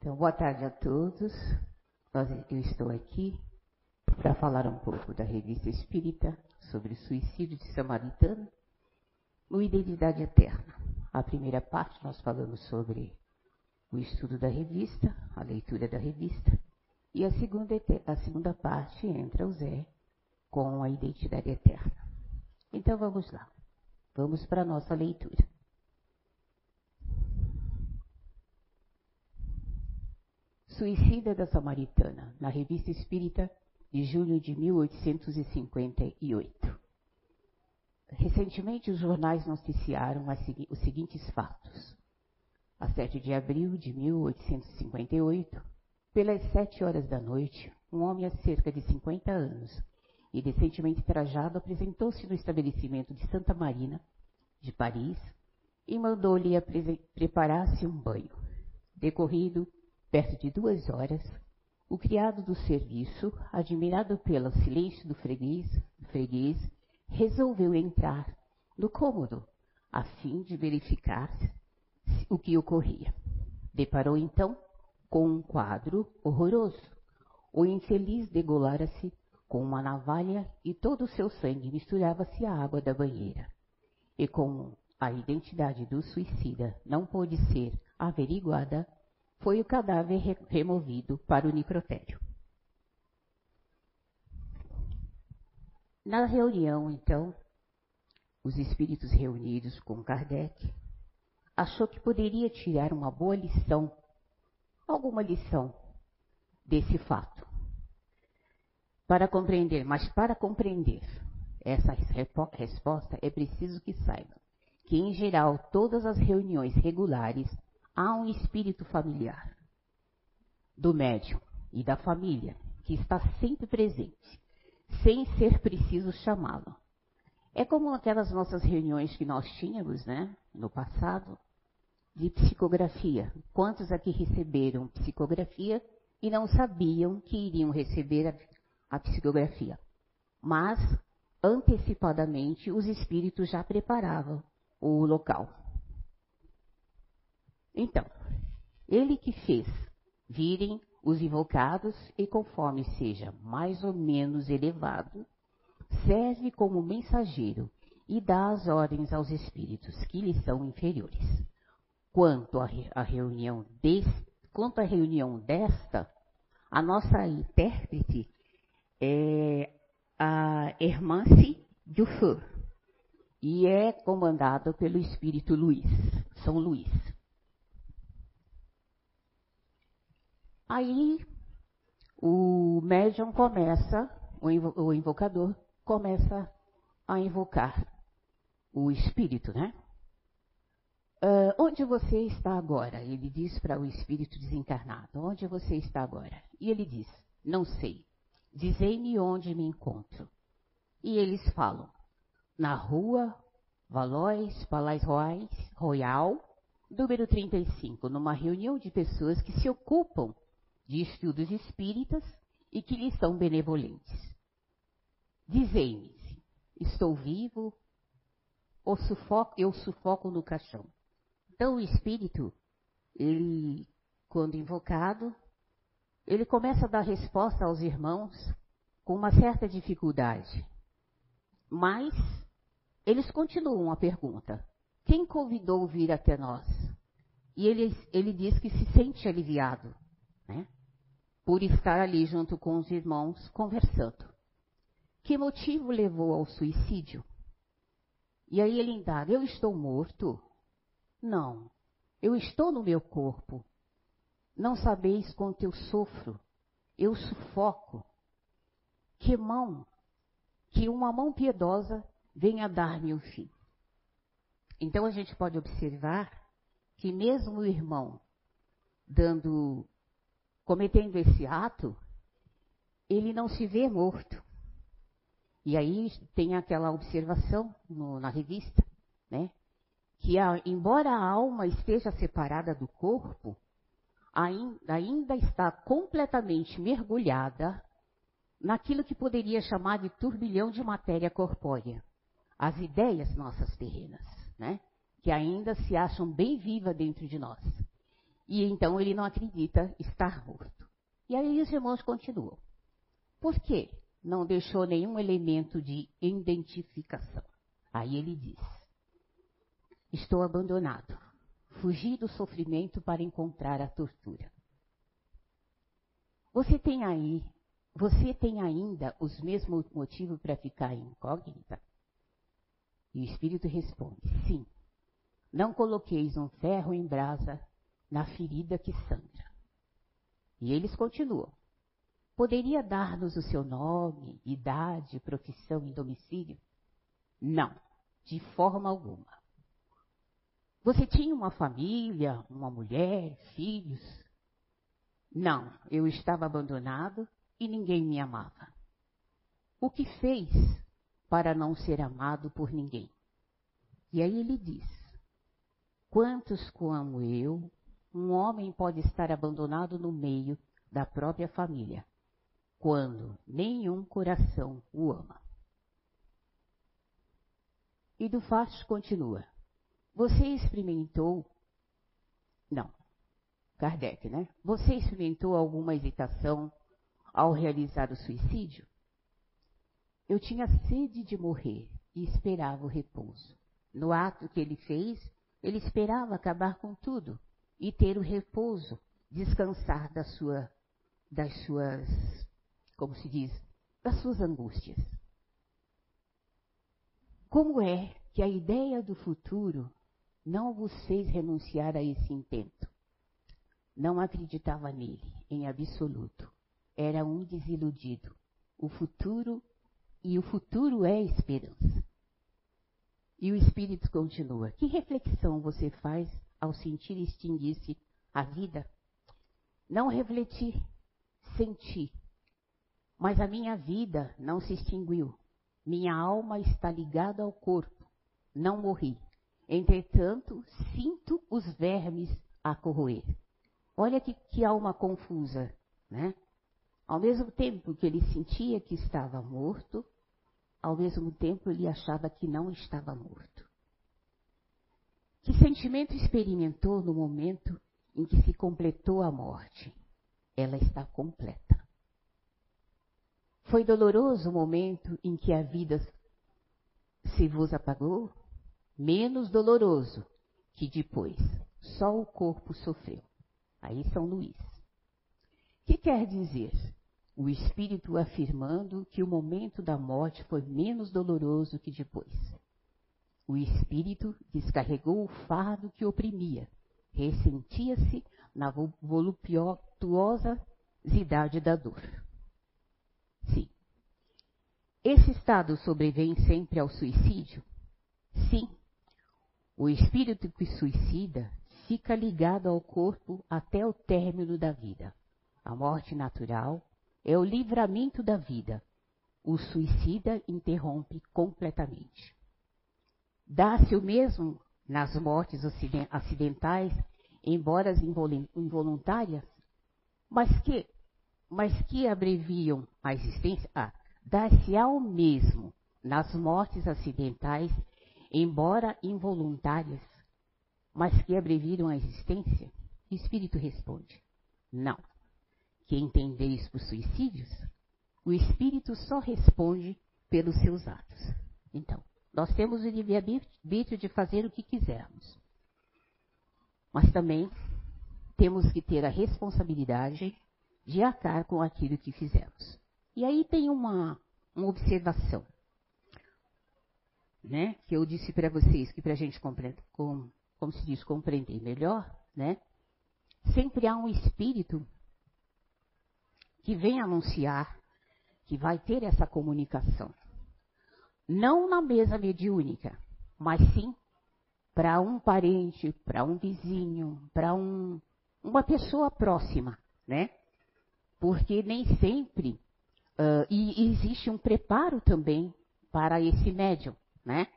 Então, boa tarde a todos. Eu estou aqui para falar um pouco da revista Espírita sobre o suicídio de Samaritano no Identidade Eterna. A primeira parte nós falamos sobre o estudo da revista, a leitura da revista, e a segunda, a segunda parte entra o Zé com a Identidade Eterna. Então vamos lá. Vamos para a nossa leitura. Suicida da Samaritana, na Revista Espírita de julho de 1858. Recentemente, os jornais noticiaram os seguintes fatos. A 7 de abril de 1858, pelas sete horas da noite, um homem a cerca de 50 anos e decentemente trajado apresentou-se no estabelecimento de Santa Marina, de Paris, e mandou-lhe preparar-se um banho. Decorrido Perto de duas horas, o criado do serviço, admirado pelo silêncio do freguês, freguês resolveu entrar no cômodo, a fim de verificar o que ocorria. Deparou então com um quadro horroroso. O infeliz degolara-se com uma navalha e todo o seu sangue misturava-se à água da banheira. E como a identidade do suicida não pôde ser averiguada, foi o cadáver re removido para o necrotério. Na reunião, então, os espíritos reunidos com Kardec achou que poderia tirar uma boa lição, alguma lição desse fato. Para compreender, mas para compreender essa resposta é preciso que saiba que, em geral, todas as reuniões regulares há um espírito familiar do médium e da família que está sempre presente, sem ser preciso chamá-lo. É como aquelas nossas reuniões que nós tínhamos, né, no passado, de psicografia. Quantos aqui receberam psicografia e não sabiam que iriam receber a, a psicografia? Mas, antecipadamente, os espíritos já preparavam o local. Então, ele que fez virem os invocados e conforme seja mais ou menos elevado, serve como mensageiro e dá as ordens aos espíritos que lhe são inferiores. Quanto à reunião reunião desta, a nossa intérprete é a Hermance Dufour e é comandada pelo espírito Luiz, São Luís. Aí o médium começa, o invocador começa a invocar o espírito, né? Uh, onde você está agora? Ele diz para o espírito desencarnado: Onde você está agora? E ele diz: Não sei. Dizei-me onde me encontro. E eles falam: Na rua Valois Palais Royal, número 35, numa reunião de pessoas que se ocupam de estudos espíritas e que lhes são benevolentes. Dizei-me, estou vivo ou sufoco, eu sufoco no caixão. Então o espírito, ele, quando invocado, ele começa a dar resposta aos irmãos com uma certa dificuldade. Mas eles continuam a pergunta: quem convidou vir até nós? E ele, ele diz que se sente aliviado, né? Por estar ali junto com os irmãos conversando. Que motivo levou ao suicídio? E aí ele indaga: Eu estou morto? Não, eu estou no meu corpo. Não sabeis quanto eu sofro, eu sufoco. Que mão, que uma mão piedosa venha dar-me o fim. Então a gente pode observar que mesmo o irmão dando cometendo esse ato, ele não se vê morto. E aí tem aquela observação no, na revista, né? Que a, embora a alma esteja separada do corpo, ainda, ainda está completamente mergulhada naquilo que poderia chamar de turbilhão de matéria corpórea. As ideias nossas terrenas, né? Que ainda se acham bem vivas dentro de nós. E então ele não acredita estar morto. E aí os irmãos continuam. Por quê? Não deixou nenhum elemento de identificação. Aí ele diz: Estou abandonado. Fugi do sofrimento para encontrar a tortura. Você tem aí, você tem ainda os mesmos motivos para ficar incógnita? E o Espírito responde: Sim. Não coloqueis um ferro em brasa na ferida que sangra. E eles continuam. Poderia dar-nos o seu nome, idade, profissão e domicílio? Não, de forma alguma. Você tinha uma família, uma mulher, filhos? Não, eu estava abandonado e ninguém me amava. O que fez para não ser amado por ninguém? E aí ele diz: Quantos como eu, um homem pode estar abandonado no meio da própria família, quando nenhum coração o ama? E do Fast continua. Você experimentou. Não. Kardec, né? Você experimentou alguma hesitação ao realizar o suicídio? Eu tinha sede de morrer e esperava o repouso. No ato que ele fez, ele esperava acabar com tudo e ter o repouso, descansar da sua, das suas, como se diz, das suas angústias. Como é que a ideia do futuro não vos fez renunciar a esse intento? Não acreditava nele, em absoluto. Era um desiludido. O futuro, e o futuro é esperança. E o Espírito continua: Que reflexão você faz ao sentir extinguir-se a vida? Não refleti, senti. Mas a minha vida não se extinguiu. Minha alma está ligada ao corpo. Não morri. Entretanto, sinto os vermes a corroer. Olha que, que alma confusa, né? Ao mesmo tempo que ele sentia que estava morto, ao mesmo tempo ele achava que não estava morto. Que sentimento experimentou no momento em que se completou a morte? Ela está completa. Foi doloroso o momento em que a vida se vos apagou? Menos doloroso que depois. Só o corpo sofreu. Aí São Luís. Que quer dizer? O espírito afirmando que o momento da morte foi menos doloroso que depois. O espírito descarregou o fardo que oprimia, ressentia-se na voluptuosidade da dor. Sim. Esse estado sobrevém sempre ao suicídio? Sim. O espírito que suicida fica ligado ao corpo até o término da vida. A morte natural é o livramento da vida. O suicida interrompe completamente. Dá-se o mesmo nas mortes acidentais, embora involuntárias, mas que, mas que abreviam a existência. Ah, dá-se ao mesmo nas mortes acidentais, embora involuntárias, mas que abreviam a existência? O Espírito responde: não. Que entendeis por suicídios? O Espírito só responde pelos seus atos. Então, nós temos o livre-arbítrio de fazer o que quisermos. Mas também temos que ter a responsabilidade de arcar com aquilo que fizemos. E aí tem uma, uma observação, né? Que eu disse para vocês que para a gente compreender, com, como se diz, compreender melhor, né? Sempre há um espírito que vem anunciar que vai ter essa comunicação. Não na mesa mediúnica, mas sim para um parente, para um vizinho, para um, uma pessoa próxima, né? Porque nem sempre uh, e existe um preparo também para esse médium, né?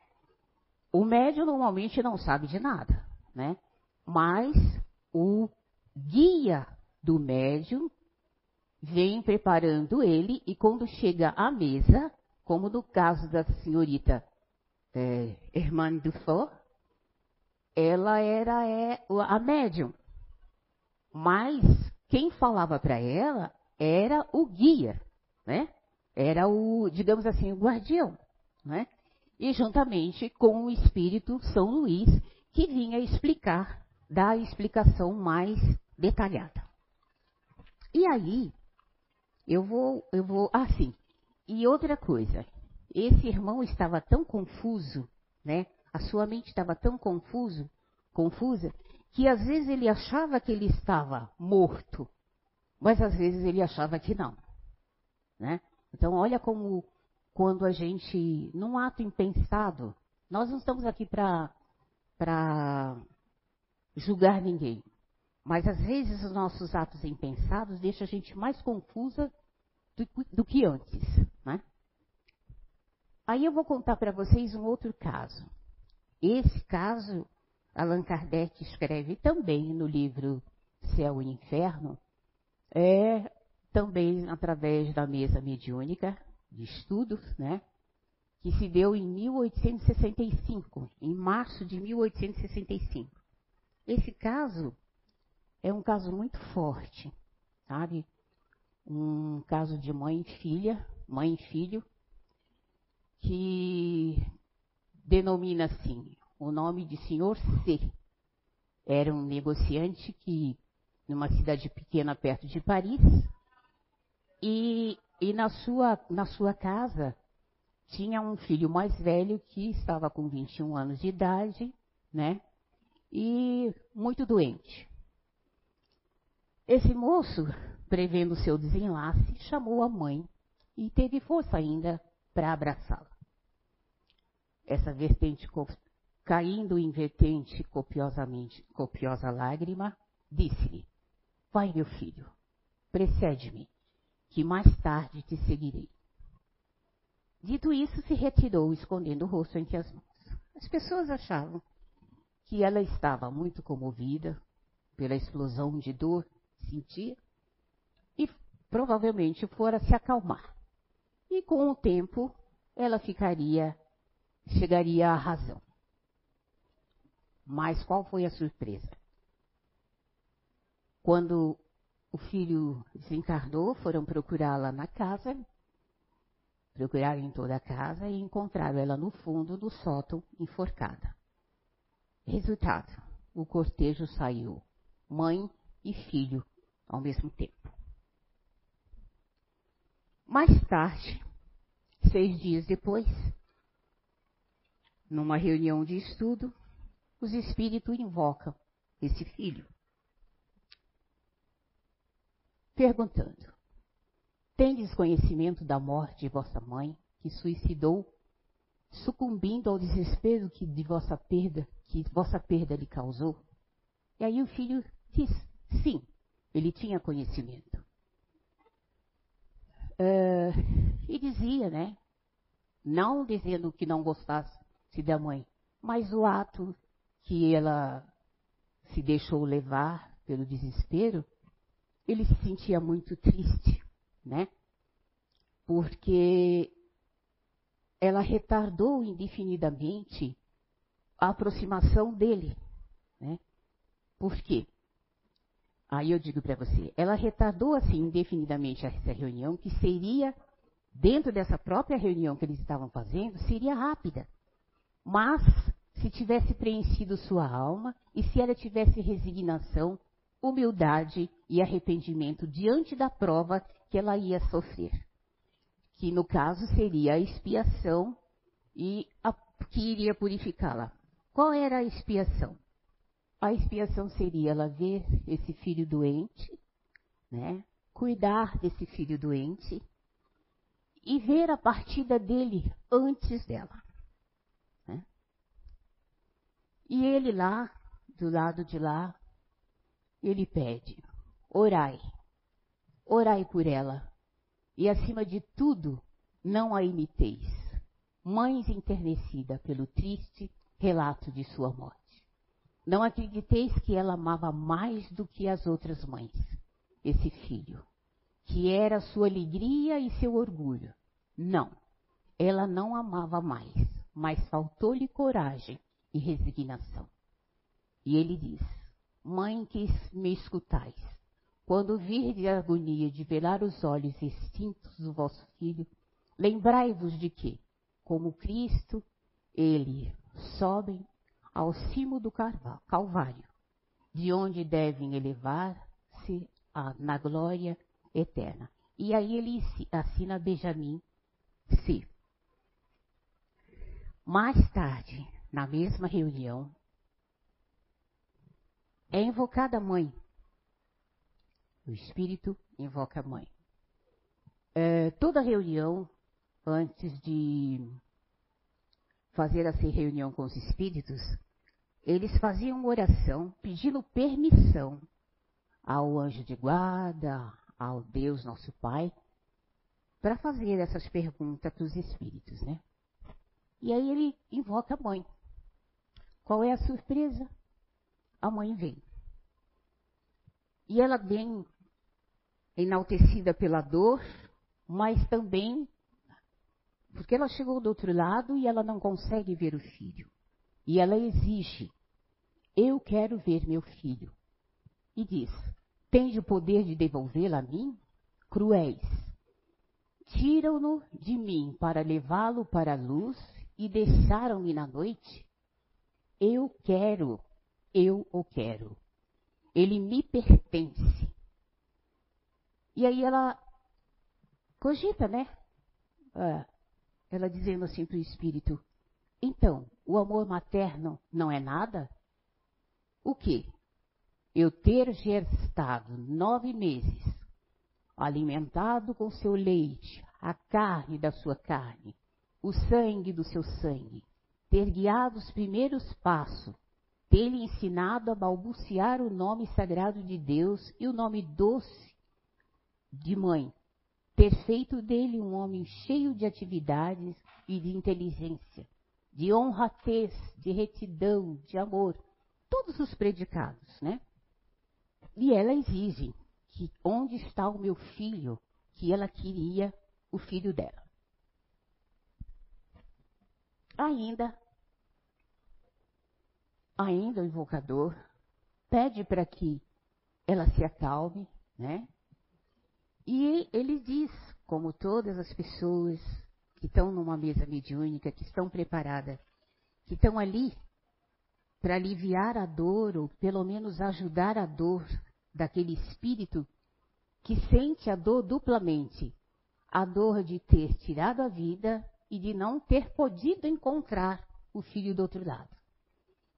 O médium normalmente não sabe de nada, né? Mas o guia do médium vem preparando ele e quando chega à mesa, como no caso da senhorita é, Hermane Dufour, ela era é, a médium. Mas quem falava para ela era o guia, né? Era o, digamos assim, o guardião, né? E juntamente com o espírito São Luís, que vinha explicar, dar a explicação mais detalhada. E aí, eu vou, eu vou, ah, sim. E outra coisa, esse irmão estava tão confuso, né? A sua mente estava tão confuso, confusa, que às vezes ele achava que ele estava morto, mas às vezes ele achava que não, né? Então, olha como quando a gente, num ato impensado, nós não estamos aqui para julgar ninguém, mas às vezes os nossos atos impensados deixam a gente mais confusa do, do que antes, né? Aí eu vou contar para vocês um outro caso. Esse caso, Allan Kardec escreve também no livro Céu e Inferno, é também através da mesa mediúnica de estudos, né? Que se deu em 1865, em março de 1865. Esse caso é um caso muito forte, sabe? Um caso de mãe e filha, mãe e filho, que denomina assim o nome de Senhor C. Era um negociante que, numa cidade pequena perto de Paris, e, e na, sua, na sua casa tinha um filho mais velho que estava com 21 anos de idade, né? E muito doente. Esse moço, prevendo seu desenlace, chamou a mãe e teve força ainda para abraçá-la. Essa vertente caindo em vertente copiosamente, copiosa lágrima, disse-lhe: Vai, meu filho, precede-me, que mais tarde te seguirei. Dito isso, se retirou, escondendo o rosto entre as mãos. As pessoas achavam que ela estava muito comovida pela explosão de dor que sentia e provavelmente fora se acalmar. E com o tempo ela ficaria chegaria à razão. Mas qual foi a surpresa? Quando o filho desencarnou, foram procurá-la na casa, procuraram em toda a casa e encontraram ela no fundo do sótão, enforcada. Resultado: o cortejo saiu, mãe e filho ao mesmo tempo. Mais tarde, seis dias depois, numa reunião de estudo, os espíritos invocam esse filho, perguntando: Tendes conhecimento da morte de vossa mãe, que suicidou, sucumbindo ao desespero que de vossa perda, que vossa perda lhe causou? E aí o filho diz: Sim, ele tinha conhecimento. Uh, e dizia, né? Não dizendo que não gostasse se da mãe, mas o ato que ela se deixou levar pelo desespero, ele se sentia muito triste, né? Porque ela retardou indefinidamente a aproximação dele, né? Por quê? Aí eu digo para você, ela retardou assim indefinidamente essa reunião, que seria, dentro dessa própria reunião que eles estavam fazendo, seria rápida. Mas, se tivesse preenchido sua alma e se ela tivesse resignação, humildade e arrependimento diante da prova que ela ia sofrer, que no caso seria a expiação e a, que iria purificá-la. Qual era a expiação? A expiação seria ela ver esse filho doente, né? Cuidar desse filho doente e ver a partida dele antes dela. E ele lá, do lado de lá, ele pede: orai, orai por ela. E acima de tudo, não a imiteis. Mães enternecida pelo triste relato de sua morte. Não acrediteis que ela amava mais do que as outras mães, esse filho, que era sua alegria e seu orgulho. Não, ela não amava mais, mas faltou-lhe coragem e resignação. E ele diz: mãe que me escutais, quando virdes a agonia de velar os olhos extintos do vosso filho, lembrai-vos de que, como Cristo, ele sobe ao cimo do Calvário, de onde devem elevar-se na glória eterna. E aí ele assina Benjamin C. Mais tarde, na mesma reunião, é invocada a mãe. O espírito invoca a mãe. É, toda reunião, antes de fazer essa reunião com os espíritos, eles faziam uma oração pedindo permissão ao anjo de guarda, ao Deus nosso Pai, para fazer essas perguntas para os espíritos, né? E aí ele invoca a mãe. Qual é a surpresa? A mãe vem. E ela vem enaltecida pela dor, mas também porque ela chegou do outro lado e ela não consegue ver o filho. E ela exige: Eu quero ver meu filho. E diz: Tens o poder de devolvê-lo a mim? Cruéis. Tiram-no de mim para levá-lo para a luz e deixaram-me na noite? Eu quero, eu o quero. Ele me pertence. E aí ela cogita, né? Ah, ela dizendo assim para o espírito: então, o amor materno não é nada? O quê? Eu ter gestado nove meses, alimentado com seu leite, a carne da sua carne, o sangue do seu sangue, ter guiado os primeiros passos, ter lhe ensinado a balbuciar o nome sagrado de Deus e o nome doce de mãe, ter feito dele um homem cheio de atividades e de inteligência, de honradez, de retidão, de amor, todos os predicados, né? E ela exige que onde está o meu filho, que ela queria o filho dela. Ainda, ainda o invocador pede para que ela se acalme, né? E ele diz, como todas as pessoas que estão numa mesa mediúnica, que estão preparadas, que estão ali para aliviar a dor, ou pelo menos ajudar a dor daquele espírito que sente a dor duplamente. A dor de ter tirado a vida e de não ter podido encontrar o filho do outro lado.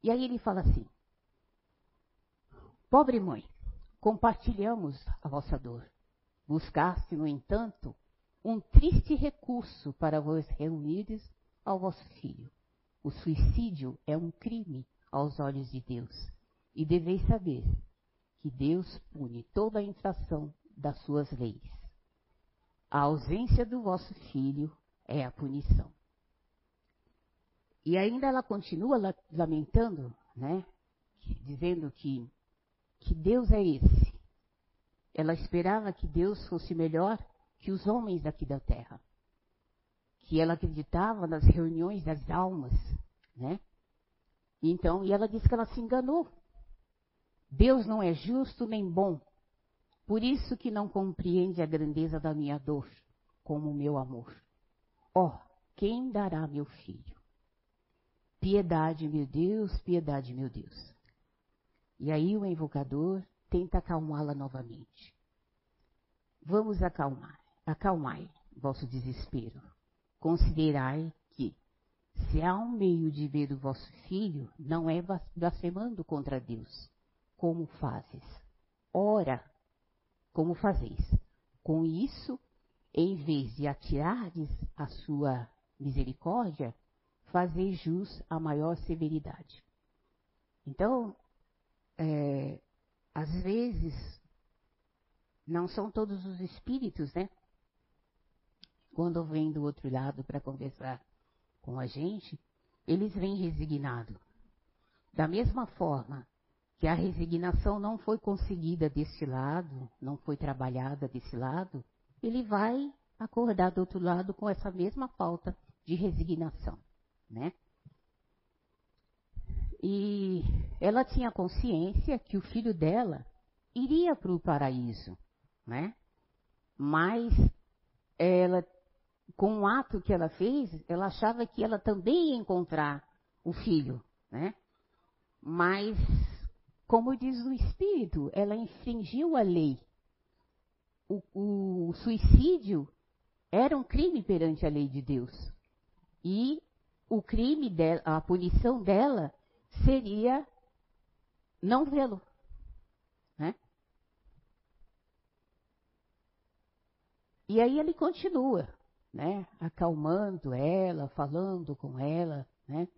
E aí ele fala assim: Pobre mãe, compartilhamos a vossa dor. Buscaste, no entanto, um triste recurso para vos reunires ao vosso filho. O suicídio é um crime aos olhos de Deus. E deveis saber que Deus pune toda a infração das suas leis. A ausência do vosso filho é a punição. E ainda ela continua lamentando, né? Dizendo que, que Deus é esse ela esperava que Deus fosse melhor que os homens daqui da terra. Que ela acreditava nas reuniões das almas, né? Então, e ela disse que ela se enganou. Deus não é justo nem bom. Por isso que não compreende a grandeza da minha dor, como o meu amor. Ó, oh, quem dará meu filho? Piedade, meu Deus, piedade, meu Deus. E aí o invocador tenta acalmá-la novamente. Vamos acalmar, acalmai vosso desespero. Considerai que, se há um meio de ver o vosso filho, não é blasfemando contra Deus, como fazes. Ora, como fazeis? Com isso, em vez de atirardes a sua misericórdia, fazeis jus a maior severidade. Então, é, às vezes, não são todos os espíritos, né? Quando vêm do outro lado para conversar com a gente, eles vêm resignados. Da mesma forma que a resignação não foi conseguida desse lado, não foi trabalhada desse lado, ele vai acordar do outro lado com essa mesma falta de resignação, né? E ela tinha consciência que o filho dela iria para o paraíso, né? Mas ela, com o ato que ela fez, ela achava que ela também ia encontrar o filho, né? Mas, como diz o Espírito, ela infringiu a lei. O, o suicídio era um crime perante a lei de Deus. E o crime dela, a punição dela seria não vê-lo. Né? E aí ele continua, né? Acalmando ela, falando com ela, né?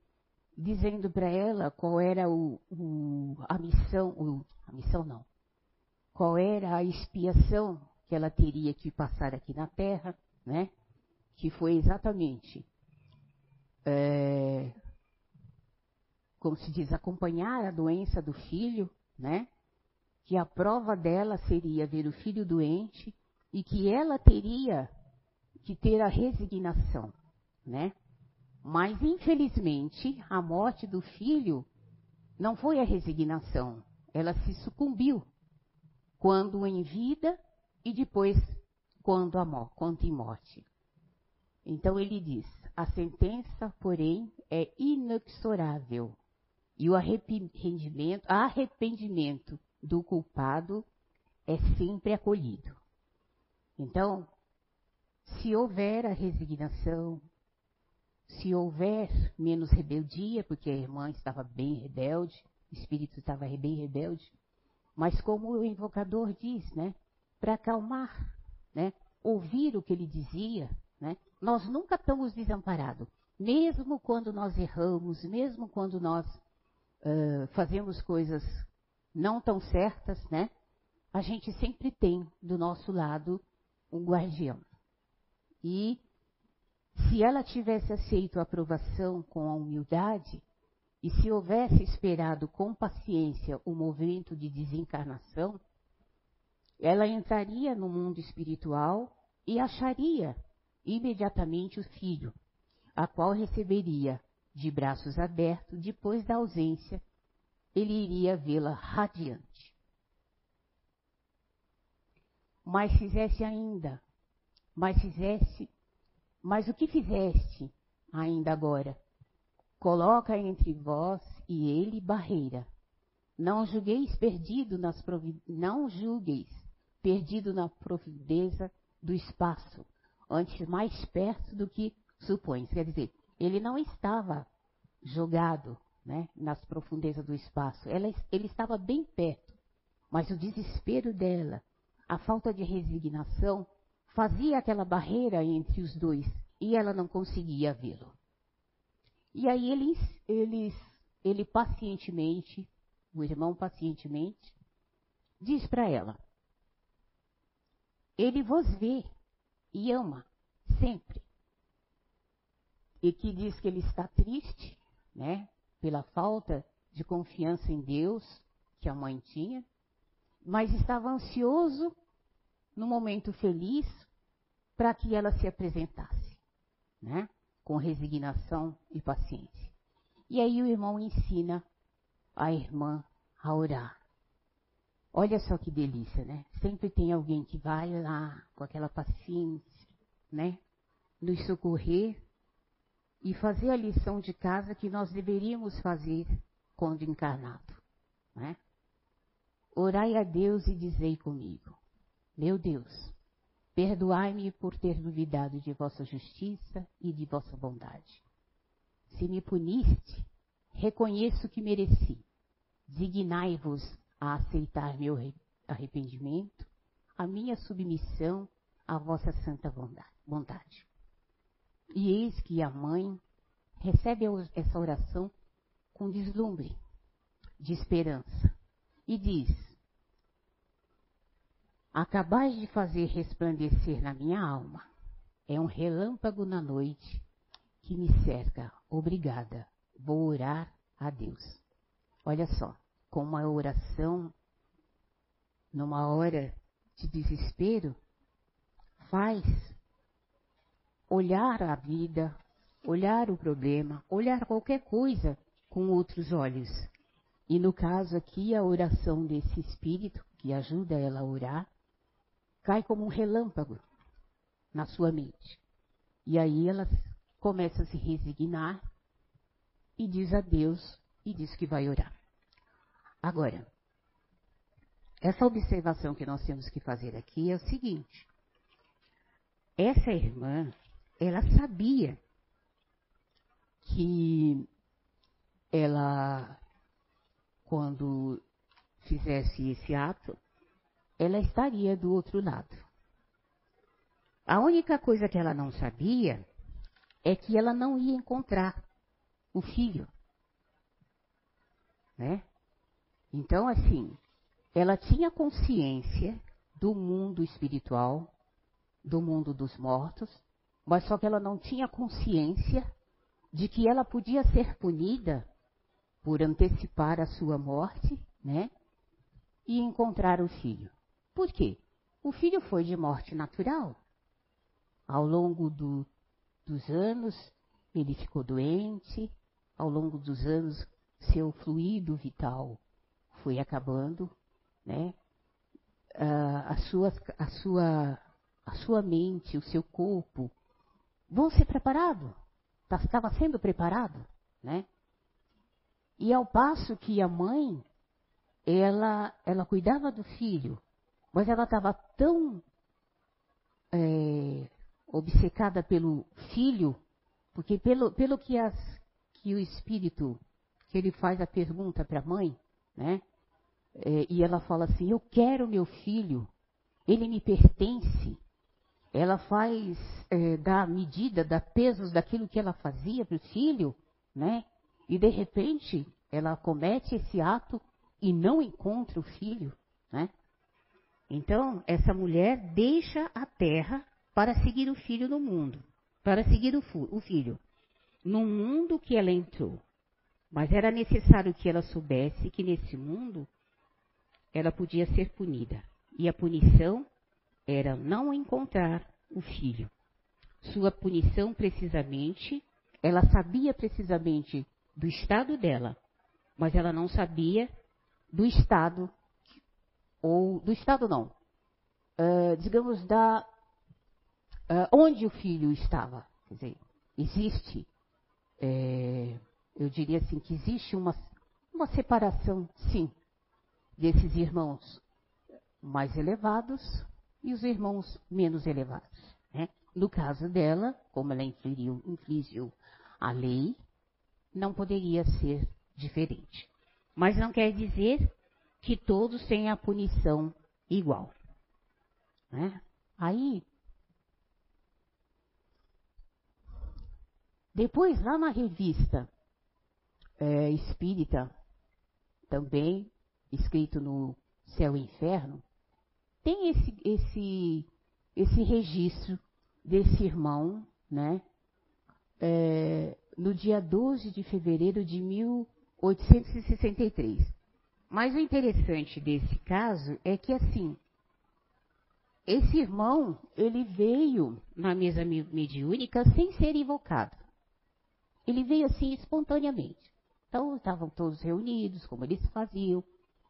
Dizendo para ela qual era o, o, a missão, o, a missão não, qual era a expiação que ela teria que passar aqui na Terra, né? Que foi exatamente é, como se diz, acompanhar a doença do filho, né? Que a prova dela seria ver o filho doente e que ela teria que ter a resignação, né? Mas infelizmente, a morte do filho não foi a resignação, ela se sucumbiu quando em vida e depois quando a morte, quando em morte. Então ele diz: a sentença, porém, é inexorável. E o arrependimento, arrependimento do culpado é sempre acolhido. Então, se houver a resignação, se houver menos rebeldia, porque a irmã estava bem rebelde, o espírito estava bem rebelde, mas como o invocador diz, né, para acalmar, né, ouvir o que ele dizia, né, nós nunca estamos desamparados. Mesmo quando nós erramos, mesmo quando nós fazemos coisas não tão certas, né? A gente sempre tem do nosso lado um guardião. E se ela tivesse aceito a aprovação com a humildade, e se houvesse esperado com paciência o movimento de desencarnação, ela entraria no mundo espiritual e acharia imediatamente o filho, a qual receberia de braços abertos depois da ausência, ele iria vê-la radiante. Mas fizesse ainda, mas fizesse, mas o que fizeste ainda agora? Coloca entre vós e ele barreira. Não julgueis perdido nas não julgueis perdido na profundeza do espaço, antes mais perto do que supõe. Quer dizer, ele não estava jogado né, nas profundezas do espaço, Ela, ele estava bem perto, mas o desespero dela, a falta de resignação, fazia aquela barreira entre os dois e ela não conseguia vê-lo. E aí eles, eles, ele pacientemente, o irmão pacientemente, diz para ela: Ele vos vê e ama, sempre. E que diz que ele está triste, né, pela falta de confiança em Deus que a mãe tinha, mas estava ansioso no momento feliz para que ela se apresentasse, né, com resignação e paciência. E aí o irmão ensina a irmã a orar. Olha só que delícia, né? Sempre tem alguém que vai lá com aquela paciência, né? Nos socorrer e fazer a lição de casa que nós deveríamos fazer quando encarnado, né? Orai a Deus e dizei comigo: Meu Deus, perdoai-me por ter duvidado de vossa justiça e de vossa bondade. Se me puniste, reconheço que mereci. Dignai-vos a aceitar meu arrependimento, a minha submissão à vossa santa vontade. E eis que a mãe recebe essa oração com deslumbre de esperança e diz: Acabais de fazer resplandecer na minha alma, é um relâmpago na noite que me cerca. Obrigada, vou orar a Deus. Olha só, com uma oração, numa hora de desespero, faz olhar a vida, olhar o problema, olhar qualquer coisa com outros olhos. E no caso aqui, a oração desse espírito, que ajuda ela a orar, cai como um relâmpago na sua mente. E aí ela começa a se resignar e diz a Deus e diz que vai orar. Agora, essa observação que nós temos que fazer aqui é o seguinte: essa irmã, ela sabia que ela, quando fizesse esse ato, ela estaria do outro lado. A única coisa que ela não sabia é que ela não ia encontrar o filho. Né? Então, assim, ela tinha consciência do mundo espiritual, do mundo dos mortos, mas só que ela não tinha consciência de que ela podia ser punida por antecipar a sua morte, né? E encontrar o filho. Por quê? O filho foi de morte natural. Ao longo do, dos anos, ele ficou doente, ao longo dos anos, seu fluido vital foi acabando, né? Uh, a, sua, a, sua, a sua mente, o seu corpo vão ser preparados. Tá, estava sendo preparado, né? E ao passo que a mãe, ela, ela cuidava do filho, mas ela estava tão é, obcecada pelo filho, porque pelo, pelo que, as, que o espírito, que ele faz a pergunta para a mãe, né? É, e ela fala assim: Eu quero meu filho, ele me pertence. Ela faz, é, dá medida, dá pesos daquilo que ela fazia para o filho, né? E de repente ela comete esse ato e não encontra o filho, né? Então, essa mulher deixa a terra para seguir o filho no mundo, para seguir o, o filho, no mundo que ela entrou. Mas era necessário que ela soubesse que nesse mundo ela podia ser punida. E a punição era não encontrar o filho. Sua punição, precisamente, ela sabia precisamente do estado dela, mas ela não sabia do estado, ou do estado não, uh, digamos, da uh, onde o filho estava. Quer dizer, existe, é, eu diria assim, que existe uma, uma separação, sim, desses irmãos mais elevados e os irmãos menos elevados. Né? No caso dela, como ela infligiu, infligiu a lei, não poderia ser diferente. Mas não quer dizer que todos têm a punição igual. Né? Aí, depois lá na revista é, espírita, também escrito no Céu e Inferno, tem esse, esse, esse registro desse irmão, né? É, no dia 12 de fevereiro de 1863. Mas o interessante desse caso é que, assim, esse irmão, ele veio na mesa mediúnica sem ser invocado. Ele veio assim espontaneamente. Então, estavam todos reunidos, como eles faziam,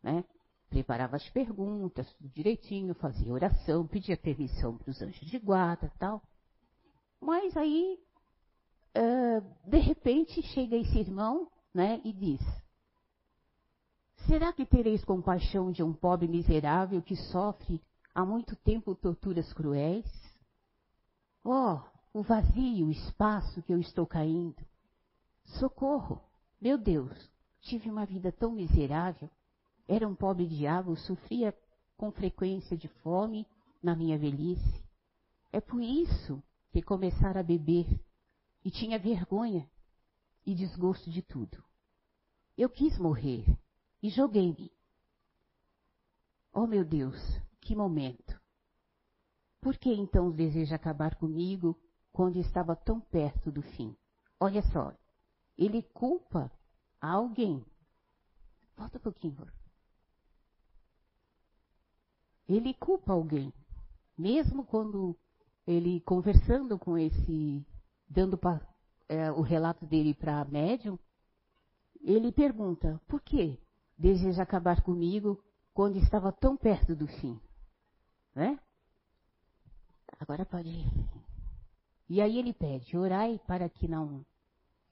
né? Preparava as perguntas tudo direitinho, fazia oração, pedia permissão para os anjos de guarda tal. Mas aí, uh, de repente, chega esse irmão né, e diz: Será que tereis compaixão de um pobre miserável que sofre há muito tempo torturas cruéis? Oh, o vazio, o espaço que eu estou caindo. Socorro! Meu Deus, tive uma vida tão miserável era um pobre diabo, sofria com frequência de fome na minha velhice. É por isso que começara a beber e tinha vergonha e desgosto de tudo. Eu quis morrer e joguei-me. Oh meu Deus, que momento! Por que então deseja acabar comigo quando estava tão perto do fim? Olha só, ele culpa alguém. Volta um pouquinho, ele culpa alguém. Mesmo quando ele conversando com esse, dando pra, é, o relato dele para a médium, ele pergunta: por que deseja acabar comigo quando estava tão perto do fim? Né? Agora pode ir. E aí ele pede: orai para que não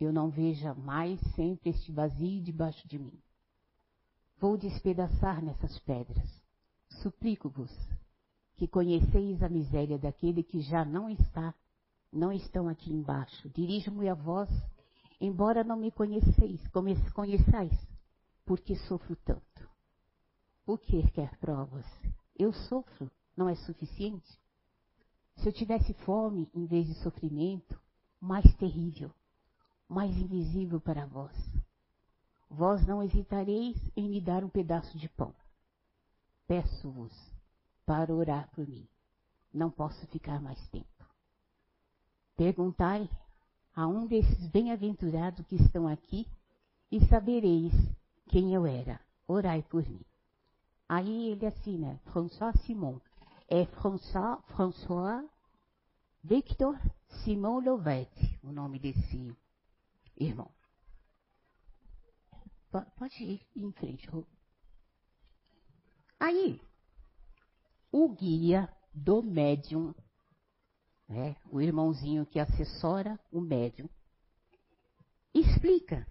eu não veja mais sempre este vazio debaixo de mim. Vou despedaçar nessas pedras. Suplico-vos que conheceis a miséria daquele que já não está, não estão aqui embaixo. Dirijo-me a vós, embora não me conheceis, conheçais, porque sofro tanto. O que quer provas? Eu sofro, não é suficiente? Se eu tivesse fome em vez de sofrimento, mais terrível, mais invisível para vós. Vós não hesitareis em me dar um pedaço de pão. Peço-vos para orar por mim. Não posso ficar mais tempo. Perguntai a um desses bem-aventurados que estão aqui e sabereis quem eu era. Orai por mim. Aí ele assina, François Simon. É François, François Victor Simon Lovette, o nome desse irmão. Pode ir em frente. Aí, o guia do médium, né, o irmãozinho que assessora o médium, explica,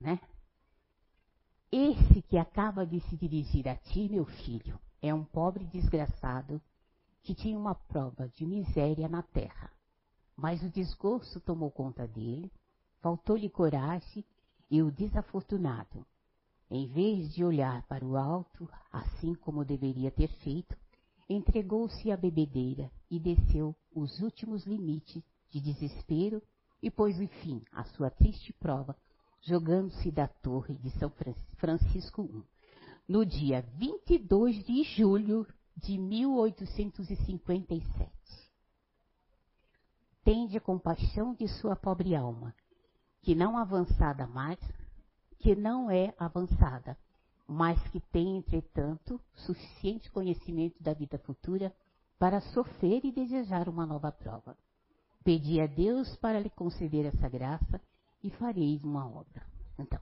né? Esse que acaba de se dirigir a ti, meu filho, é um pobre desgraçado que tinha uma prova de miséria na terra. Mas o desgosto tomou conta dele, faltou-lhe coragem e o desafortunado, em vez de olhar para o alto, assim como deveria ter feito, entregou-se à bebedeira e desceu os últimos limites de desespero e pôs fim à sua triste prova, jogando-se da torre de São Francisco I, no dia 22 de julho de 1857. Tende compaixão de sua pobre alma, que não avançada mais, que não é avançada, mas que tem, entretanto, suficiente conhecimento da vida futura para sofrer e desejar uma nova prova. Pedi a Deus para lhe conceder essa graça e fareis uma obra. Então,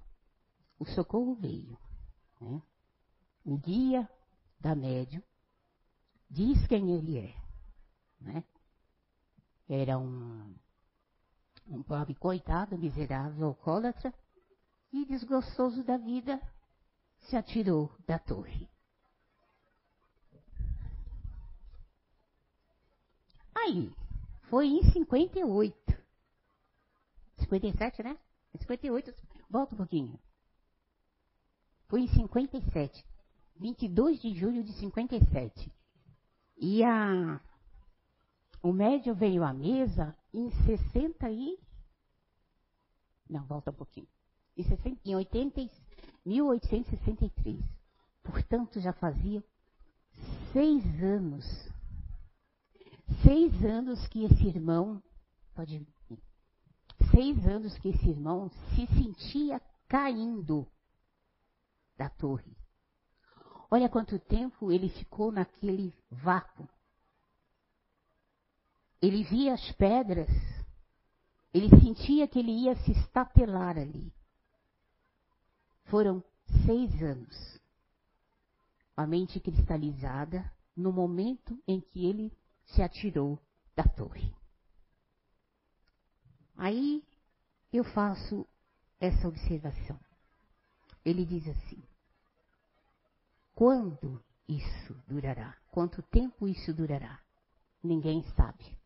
o socorro veio. Né? O guia da médium diz quem ele é. Né? Era um, um pobre coitado, miserável, alcoólatra, e desgostoso da vida, se atirou da torre. Aí, foi em 58. 57, né? 58, volta um pouquinho. Foi em 57. 22 de julho de 57. E a, o médium veio à mesa em 60 e. Não, volta um pouquinho. Em, 60, em 80, 1863. Portanto, já fazia seis anos. Seis anos que esse irmão, pode seis anos que esse irmão se sentia caindo da torre. Olha quanto tempo ele ficou naquele vácuo. Ele via as pedras, ele sentia que ele ia se estatelar ali. Foram seis anos. A mente cristalizada no momento em que ele se atirou da torre. Aí eu faço essa observação. Ele diz assim: quando isso durará? Quanto tempo isso durará? Ninguém sabe.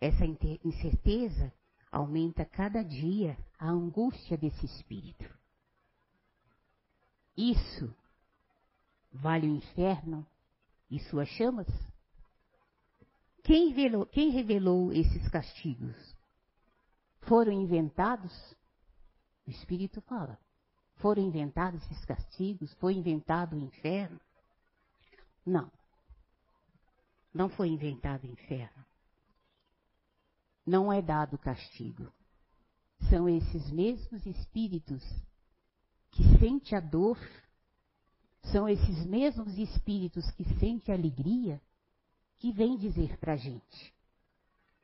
Essa incerteza aumenta cada dia a angústia desse espírito. Isso vale o inferno e suas chamas? Quem revelou, quem revelou esses castigos? Foram inventados? O Espírito fala. Foram inventados esses castigos? Foi inventado o inferno? Não. Não foi inventado o inferno. Não é dado castigo. São esses mesmos espíritos que sente a dor, são esses mesmos espíritos que sentem a alegria que vêm dizer para a gente,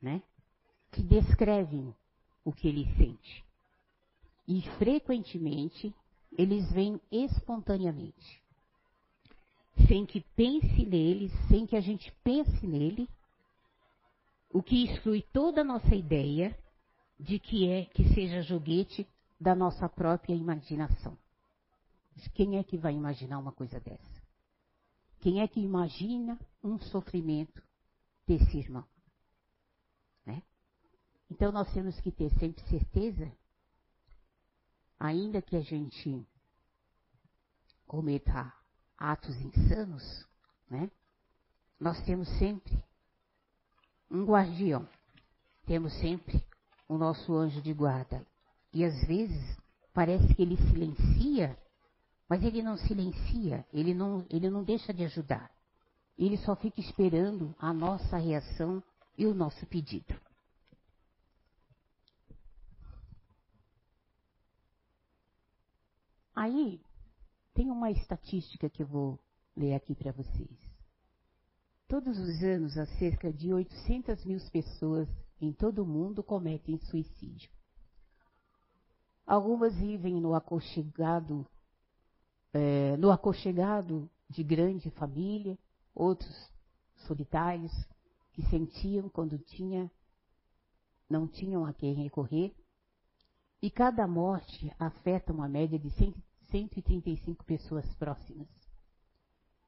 né? Que descrevem o que ele sente. E frequentemente eles vêm espontaneamente. Sem que pense neles, sem que a gente pense nele, o que exclui toda a nossa ideia de que é que seja joguete da nossa própria imaginação. Quem é que vai imaginar uma coisa dessa? Quem é que imagina um sofrimento desse irmão? Né? Então nós temos que ter sempre certeza, ainda que a gente cometa atos insanos, né? Nós temos sempre um guardião, temos sempre o nosso anjo de guarda. E às vezes parece que ele silencia mas ele não silencia, ele não, ele não deixa de ajudar. Ele só fica esperando a nossa reação e o nosso pedido. Aí, tem uma estatística que eu vou ler aqui para vocês. Todos os anos, há cerca de 800 mil pessoas em todo o mundo cometem suicídio. Algumas vivem no aconchegado é, no aconchegado de grande família, outros solitários que sentiam quando tinha, não tinham a quem recorrer. E cada morte afeta uma média de 135 pessoas próximas,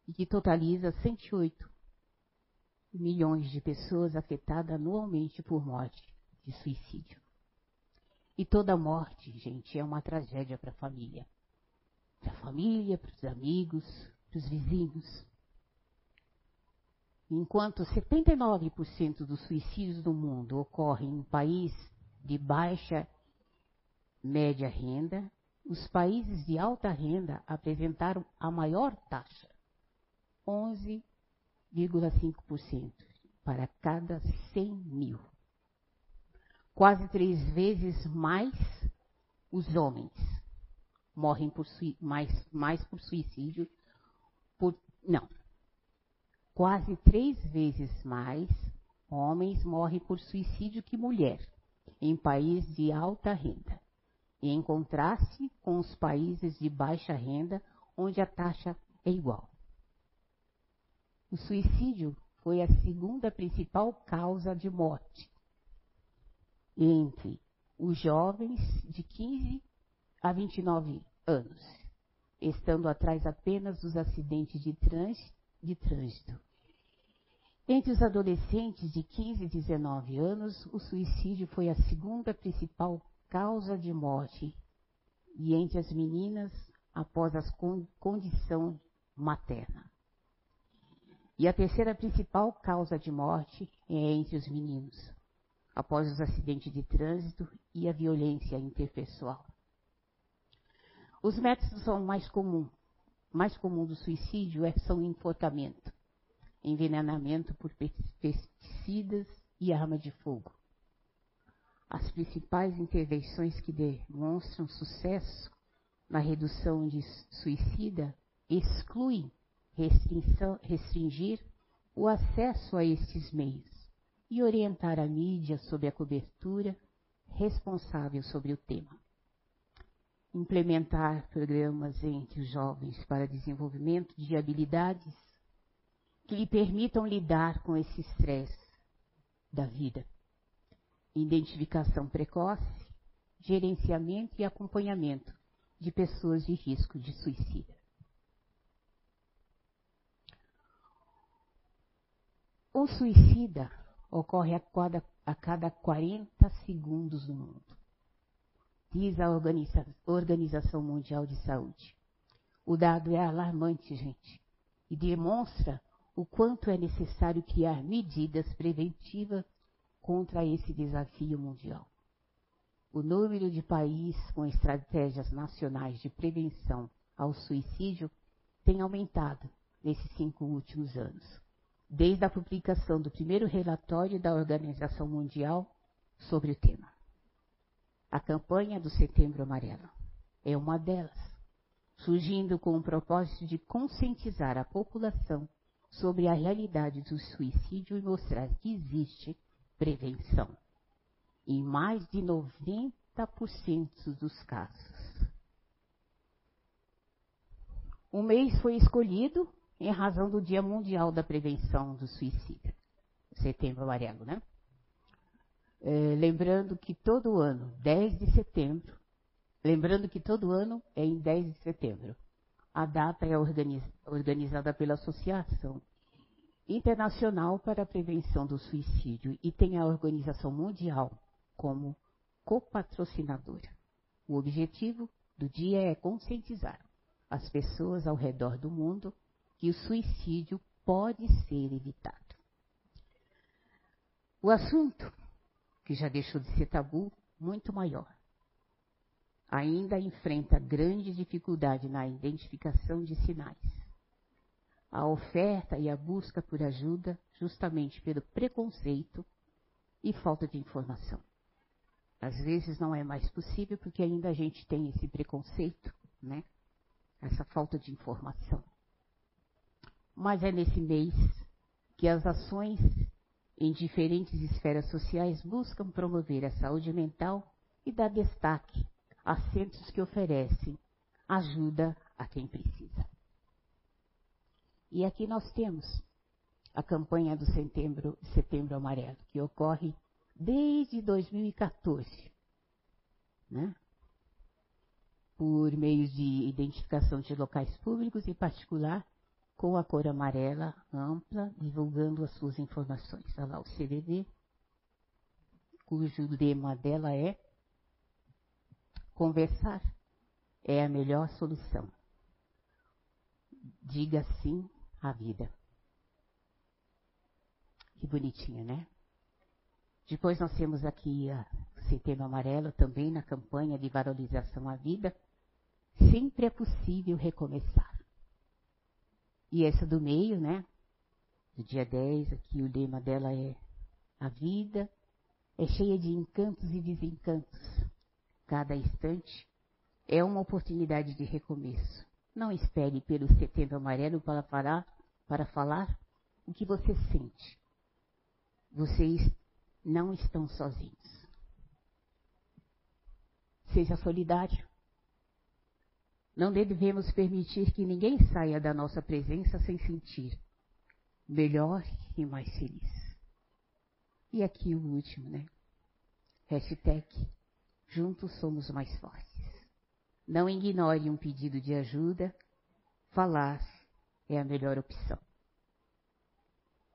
e que totaliza 108 milhões de pessoas afetadas anualmente por morte de suicídio. E toda morte, gente, é uma tragédia para a família para a família, para os amigos, para os vizinhos. Enquanto 79% dos suicídios do mundo ocorrem em país de baixa média renda, os países de alta renda apresentaram a maior taxa, 11,5% para cada 100 mil. Quase três vezes mais os homens morrem por mais, mais por suicídio, por, não, quase três vezes mais homens morrem por suicídio que mulher, em países de alta renda, em contraste com os países de baixa renda, onde a taxa é igual. O suicídio foi a segunda principal causa de morte entre os jovens de 15 a 29 anos, estando atrás apenas dos acidentes de, de trânsito. Entre os adolescentes de 15 e 19 anos, o suicídio foi a segunda principal causa de morte, e entre as meninas, após a condição materna. E a terceira principal causa de morte é entre os meninos, após os acidentes de trânsito e a violência interpessoal. Os métodos são mais comuns. Mais comum do suicídio é, são enforcamento, envenenamento por pesticidas e arma de fogo. As principais intervenções que demonstram sucesso na redução de suicida excluem restringir o acesso a estes meios e orientar a mídia sobre a cobertura responsável sobre o tema implementar programas entre os jovens para desenvolvimento de habilidades que lhe permitam lidar com esse estresse da vida. Identificação precoce, gerenciamento e acompanhamento de pessoas de risco de suicida. O suicida ocorre a cada, a cada 40 segundos no mundo diz a Organiza Organização Mundial de Saúde. O dado é alarmante, gente, e demonstra o quanto é necessário criar medidas preventivas contra esse desafio mundial. O número de países com estratégias nacionais de prevenção ao suicídio tem aumentado nesses cinco últimos anos, desde a publicação do primeiro relatório da Organização Mundial sobre o tema. A campanha do Setembro Amarelo é uma delas, surgindo com o propósito de conscientizar a população sobre a realidade do suicídio e mostrar que existe prevenção. Em mais de 90 dos casos. O mês foi escolhido em razão do Dia Mundial da Prevenção do Suicídio, setembro amarelo, né? É, lembrando que todo ano, 10 de setembro, lembrando que todo ano é em 10 de setembro. A data é organiz, organizada pela Associação Internacional para a Prevenção do Suicídio e tem a Organização Mundial como copatrocinadora. O objetivo do dia é conscientizar as pessoas ao redor do mundo que o suicídio pode ser evitado. O assunto, que já deixou de ser tabu, muito maior, ainda enfrenta grande dificuldade na identificação de sinais. A oferta e a busca por ajuda, justamente pelo preconceito e falta de informação. Às vezes não é mais possível porque ainda a gente tem esse preconceito, né? essa falta de informação. Mas é nesse mês que as ações em diferentes esferas sociais buscam promover a saúde mental e dar destaque a centros que oferecem ajuda a quem precisa. E aqui nós temos a campanha do Setembro, Setembro Amarelo, que ocorre desde 2014. Né? por meio de identificação de locais públicos, em particular com a cor amarela ampla, divulgando as suas informações. Olha lá, o CVV, cujo lema dela é Conversar é a melhor solução. Diga sim à vida. Que bonitinha, né? Depois nós temos aqui a Setembro Amarelo também na campanha de valorização à vida, sempre é possível recomeçar. E essa do meio, né? Do dia 10, aqui o lema dela é a vida é cheia de encantos e desencantos. Cada instante é uma oportunidade de recomeço. Não espere pelo setembro amarelo para falar, para falar o que você sente. Vocês não estão sozinhos. Seja solidário. Não devemos permitir que ninguém saia da nossa presença sem sentir melhor e mais feliz. E aqui o último, né? Hashtag Juntos somos mais fortes. Não ignore um pedido de ajuda. Falar é a melhor opção.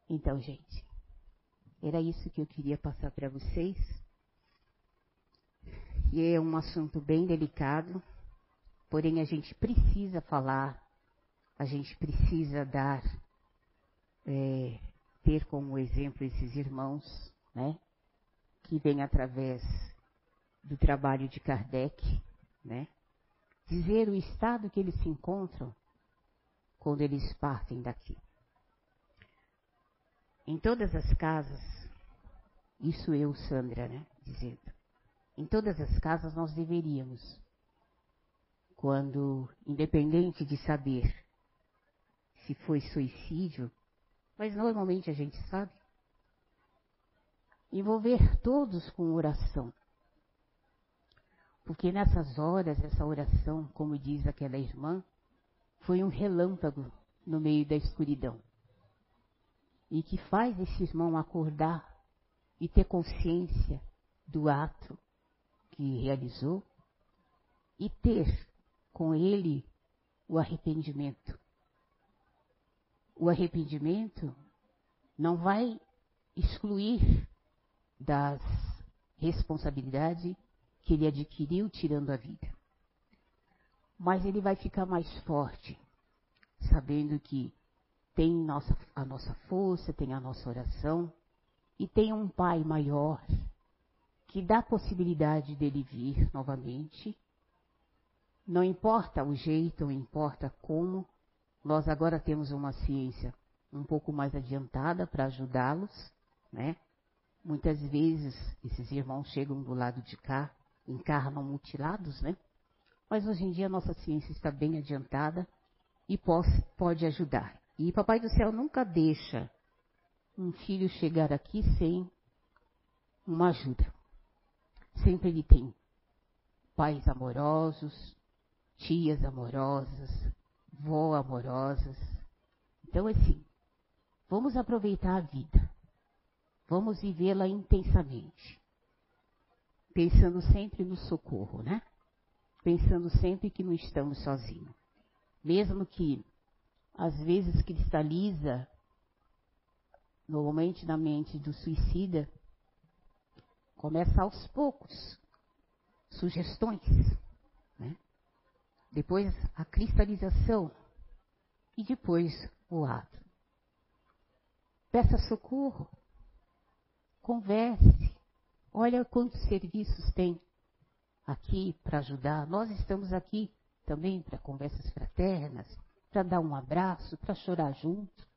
Então, gente, era isso que eu queria passar para vocês. E é um assunto bem delicado. Porém, a gente precisa falar, a gente precisa dar, é, ter como exemplo esses irmãos, né? Que vêm através do trabalho de Kardec, né? Dizer o estado que eles se encontram quando eles partem daqui. Em todas as casas, isso eu, Sandra, né? Dizendo. Em todas as casas nós deveríamos quando, independente de saber se foi suicídio, mas normalmente a gente sabe, envolver todos com oração. Porque nessas horas, essa oração, como diz aquela irmã, foi um relâmpago no meio da escuridão. E que faz esse irmão acordar e ter consciência do ato que realizou e ter com ele o arrependimento. O arrependimento não vai excluir das responsabilidades que ele adquiriu tirando a vida. Mas ele vai ficar mais forte, sabendo que tem nossa, a nossa força, tem a nossa oração e tem um Pai maior que dá a possibilidade dele vir novamente não importa o jeito, não importa como, nós agora temos uma ciência um pouco mais adiantada para ajudá-los, né? Muitas vezes esses irmãos chegam do lado de cá, encarnam mutilados, né? Mas hoje em dia a nossa ciência está bem adiantada e pode, pode ajudar. E Papai do Céu nunca deixa um filho chegar aqui sem uma ajuda. Sempre ele tem pais amorosos, tias amorosas, vó amorosas. Então, assim, vamos aproveitar a vida. Vamos vivê-la intensamente. Pensando sempre no socorro, né? Pensando sempre que não estamos sozinhos. Mesmo que, às vezes, cristaliza normalmente na mente do suicida, começa aos poucos, sugestões? Depois a cristalização e depois o ato. Peça socorro, converse, olha quantos serviços tem aqui para ajudar. Nós estamos aqui também para conversas fraternas, para dar um abraço, para chorar junto,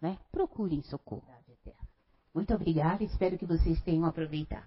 né? Procurem socorro. Muito obrigada, espero que vocês tenham aproveitado.